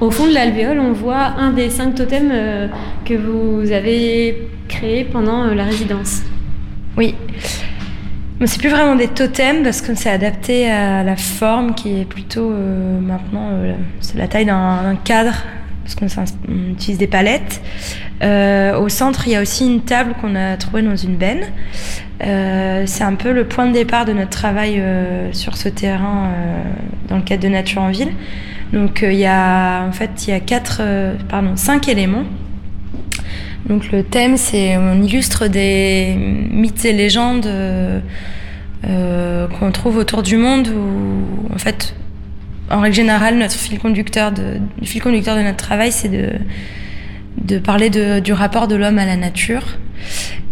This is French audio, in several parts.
Au fond de l'alvéole, on voit un des cinq totems que vous avez créé pendant la résidence. Oui. C'est plus vraiment des totems parce que c'est adapté à la forme qui est plutôt maintenant, c'est la taille d'un cadre parce qu'on utilise des palettes. Euh, au centre, il y a aussi une table qu'on a trouvée dans une benne. Euh, c'est un peu le point de départ de notre travail euh, sur ce terrain dans le cadre de Nature en ville. Donc il y a en fait il y a quatre, pardon, cinq éléments. Donc le thème, c'est on illustre des mythes et légendes qu'on trouve autour du monde où en fait en règle générale, notre fil conducteur de, fil conducteur de notre travail, c'est de, de parler du rapport de l'homme à la nature.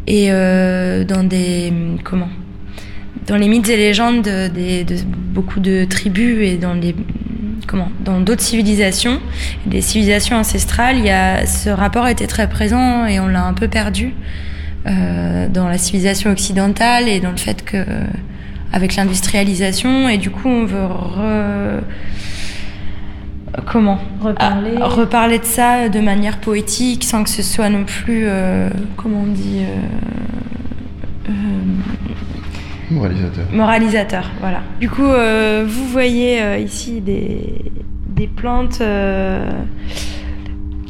Et euh, dans des. Comment Dans les mythes et légendes de, beaucoup de tribus et dans les. Comment Dans d'autres civilisations, des civilisations ancestrales, il y a, ce rapport était très présent et on l'a un peu perdu euh, dans la civilisation occidentale et dans le fait que avec l'industrialisation et du coup on veut comment reparler ah, reparler de ça de manière poétique sans que ce soit non plus euh, comment on dit euh, euh, moralisateur moralisateur voilà du coup vous voyez ici des, des plantes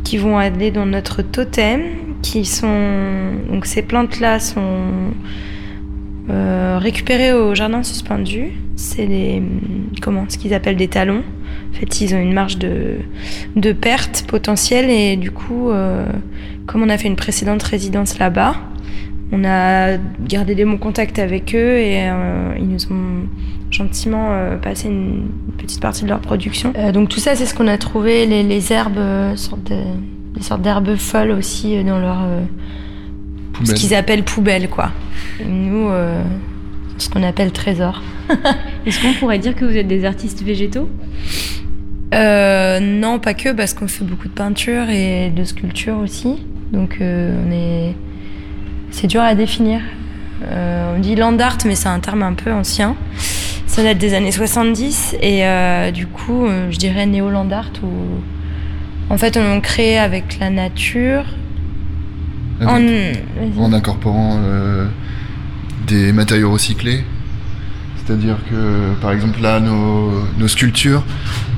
qui vont aller dans notre totem qui sont donc ces plantes là sont euh, récupérés au jardin suspendu. C'est les comment ce qu'ils appellent des talons. En fait, ils ont une marge de, de perte potentielle et du coup, euh, comme on a fait une précédente résidence là-bas, on a gardé des bons contacts avec eux et euh, ils nous ont gentiment passé une petite partie de leur production. donc tout ça, c'est ce qu'on a trouvé, les, les herbes, sortes de, des sortes d'herbes folles aussi dans leur ce qu'ils appellent poubelle, quoi. nous, euh, ce qu'on appelle trésor. Est-ce qu'on pourrait dire que vous êtes des artistes végétaux? Euh, Non, pas que, parce qu'on fait beaucoup de peinture et de sculpture aussi. Donc, euh, on est. C'est dur à définir. on dit land art, mais c'est un terme un peu ancien. Ça date des années 70 et du coup, je dirais néo-land art où en fait on crée avec la nature en, incorporant euh, des matériaux recyclés. C'est-à-dire que, par exemple, là, nos, sculptures,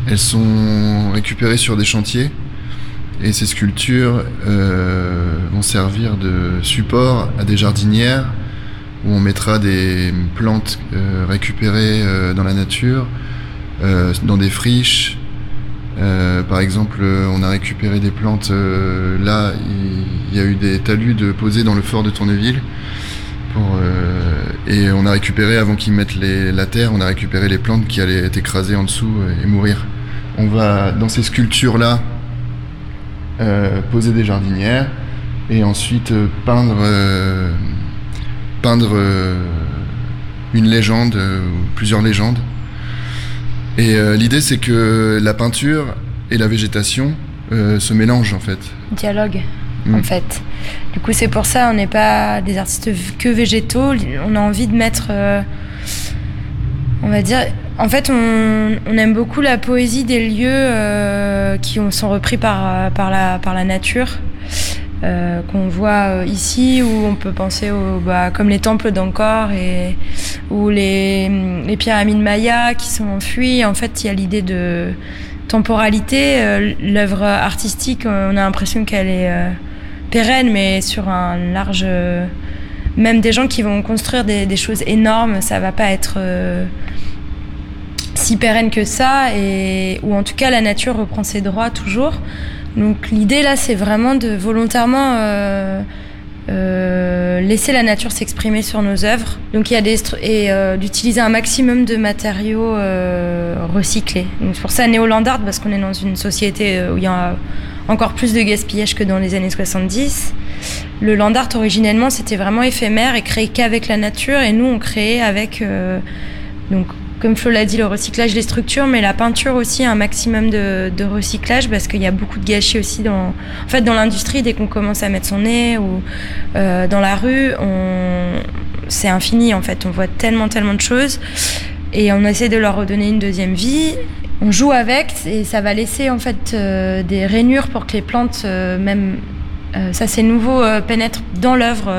elles sont récupérées sur des chantiers. Et ces sculptures euh, vont servir de support à des jardinières où on mettra des plantes euh, récupérées dans la nature, dans des friches, euh, par exemple, on a récupéré des plantes. Euh, là, il y, a eu des talus de posés dans le fort de Tourneville. Euh, et on a récupéré, avant qu'ils mettent la terre, on a récupéré les plantes qui allaient être écrasées en dessous et mourir. On va, dans ces sculptures-là, poser des jardinières et ensuite peindre, peindre une légende, ou plusieurs légendes et euh, l'idée, c'est que la peinture et la végétation euh, se mélangent en fait. Dialogue, en mm. fait. Du coup, c'est pour ça, on n'est pas des artistes que végétaux. On a envie de mettre, euh, on va dire, en fait, on, on, aime beaucoup la poésie des lieux qui sont repris par, par, la, par la nature. Euh, qu'on voit euh, ici, où on peut penser au, bah, comme les temples d'Angkor et ou les, les, pyramides mayas qui sont enfuies. En fait, il y a l'idée de temporalité. Euh, l'œuvre artistique, on a l'impression qu'elle est pérenne, mais sur un large. même des gens qui vont construire des, des, choses énormes, ça va pas être si pérenne que ça, et ou en tout cas la nature reprend ses droits toujours. Donc l'idée là, c'est vraiment de volontairement euh, euh, laisser la nature s'exprimer sur nos œuvres. Donc il y a des et euh, d'utiliser un maximum de matériaux recyclés. Donc c'est pour ça néo-land art parce qu'on est dans une société où il y a encore plus de gaspillage que dans les années 70. Le land art originellement c'était vraiment éphémère et créé qu'avec la nature et nous on créait avec donc comme Flo l'a dit, le recyclage des structures, mais la peinture aussi, un maximum de, recyclage parce qu'il y a beaucoup de gâchis aussi dans, l'industrie. Dès qu'on commence à mettre son nez ou euh, dans la rue, c'est infini en fait. On voit tellement, tellement de choses et on essaie de leur redonner une deuxième vie. on joue avec et ça va laisser en fait des rainures pour que les plantes, même ça c'est nouveau, pénètrent dans l'œuvre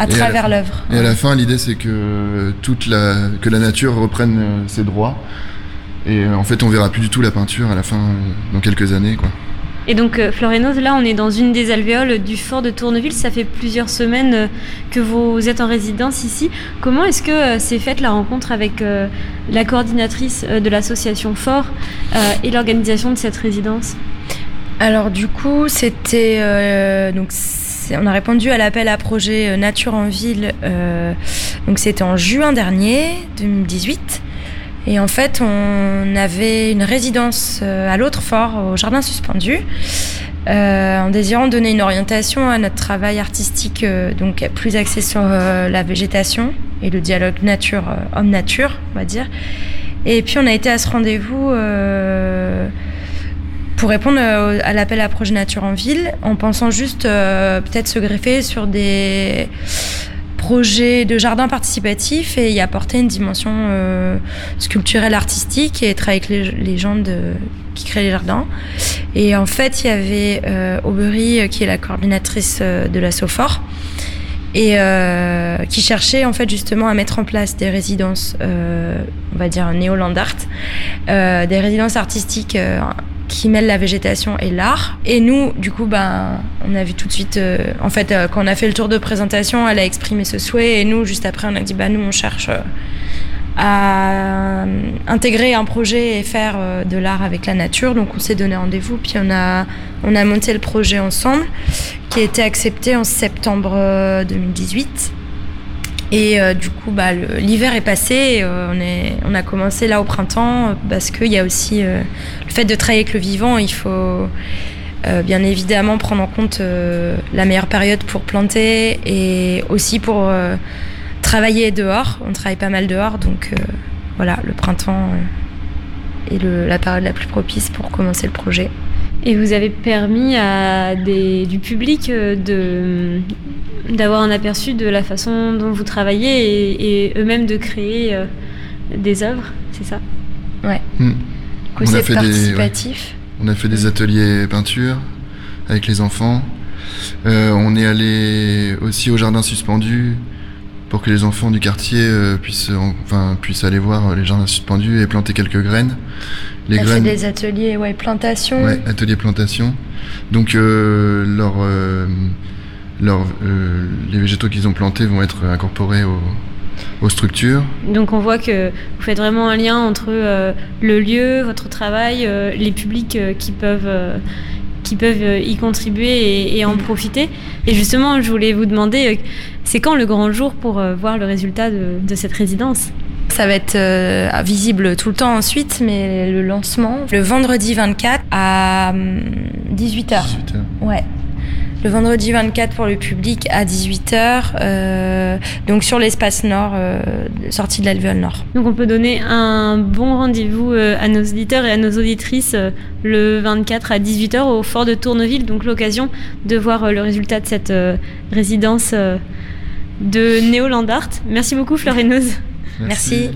à travers l'œuvre. Et à la fin, l'idée c'est que toute la que la nature reprenne ses droits. Et en fait, on verra plus du tout la peinture à la fin, dans quelques années, quoi. Et donc, euh, Florénos, là, on est dans une des alvéoles du fort de Tourneville. Ça fait plusieurs semaines euh, que vous êtes en résidence ici. Comment est-ce que euh, s'est faite la rencontre avec la coordinatrice de l'association Fort et l'organisation de cette résidence? Alors, du coup, c'était. donc, on a répondu à l'appel à projet Nature en ville. donc, c'était en juin dernier, 2018. Et en fait, on avait une résidence euh, à l'autre fort, au jardin suspendu, euh, en désirant donner une orientation à notre travail artistique, euh, donc plus axé sur la végétation et le dialogue nature homme-nature, on va dire. Et puis on a été à ce rendez-vous pour répondre à l'appel à projet nature en ville, en pensant juste peut-être se greffer sur des projet de jardin participatif et y apporter une dimension euh, artistique et être avec les, gens qui créent les jardins. Et en fait, il y avait euh, Aubery, euh, qui est la coordinatrice euh, de la SOFOR, et qui cherchait en fait justement à mettre en place des résidences, on va dire néo-land art, des résidences artistiques qui mêle la végétation et l'art. Et nous, du coup, ben, on a vu tout de suite, euh, en fait, euh, quand on a fait le tour de présentation, elle a exprimé ce souhait, et nous, juste après, on a dit, bah, nous, on cherche euh, à intégrer un projet et faire de l'art avec la nature. Donc, on s'est donné rendez-vous, puis on a, on a monté le projet ensemble, qui a été accepté en septembre 2018. Et euh, du coup, bah, l'hiver est passé, euh, on, a commencé là au printemps parce qu'il y a aussi euh, le fait de travailler avec le vivant, il faut bien évidemment prendre en compte la meilleure période pour planter et aussi pour travailler dehors. On travaille pas mal dehors, donc voilà, le printemps est la période la plus propice pour commencer le projet. Et vous avez permis à des, du public euh, de, d'avoir un aperçu de la façon dont vous travaillez et, eux-mêmes de créer euh, des œuvres, c'est ça? Ouais. Hmm. on a fait participatif. Des, On a fait des ateliers peinture avec les enfants. Euh, on est allé aussi au jardin suspendu pour que les enfants du quartier puissent, enfin, puissent aller voir les jardins suspendus et planter quelques graines. Les Elle fait des ateliers, ouais, plantation. Ouais, ateliers plantation. Donc euh, leur, euh, leur, euh, les végétaux qu'ils ont plantés vont être incorporés aux structures. Donc on voit que vous faites vraiment un lien entre le lieu, votre travail, les publics qui peuvent qui peuvent y contribuer et, en profiter. Et justement, je voulais vous demander, c'est quand le grand jour pour voir le résultat de cette résidence? Ça va être euh, visible tout le temps ensuite, mais le lancement, le vendredi 24 à 18h. Hum, ouais. Le vendredi 24 pour le public à 18h, euh, donc sur l'espace nord, euh, sortie de l'alvéole nord. Donc on peut donner un bon rendez-vous à nos auditeurs et à nos auditrices le 24 à 18h au fort de Tourneville, donc l'occasion de voir le résultat de cette résidence de Néo Art. Merci beaucoup Florénose. Merci.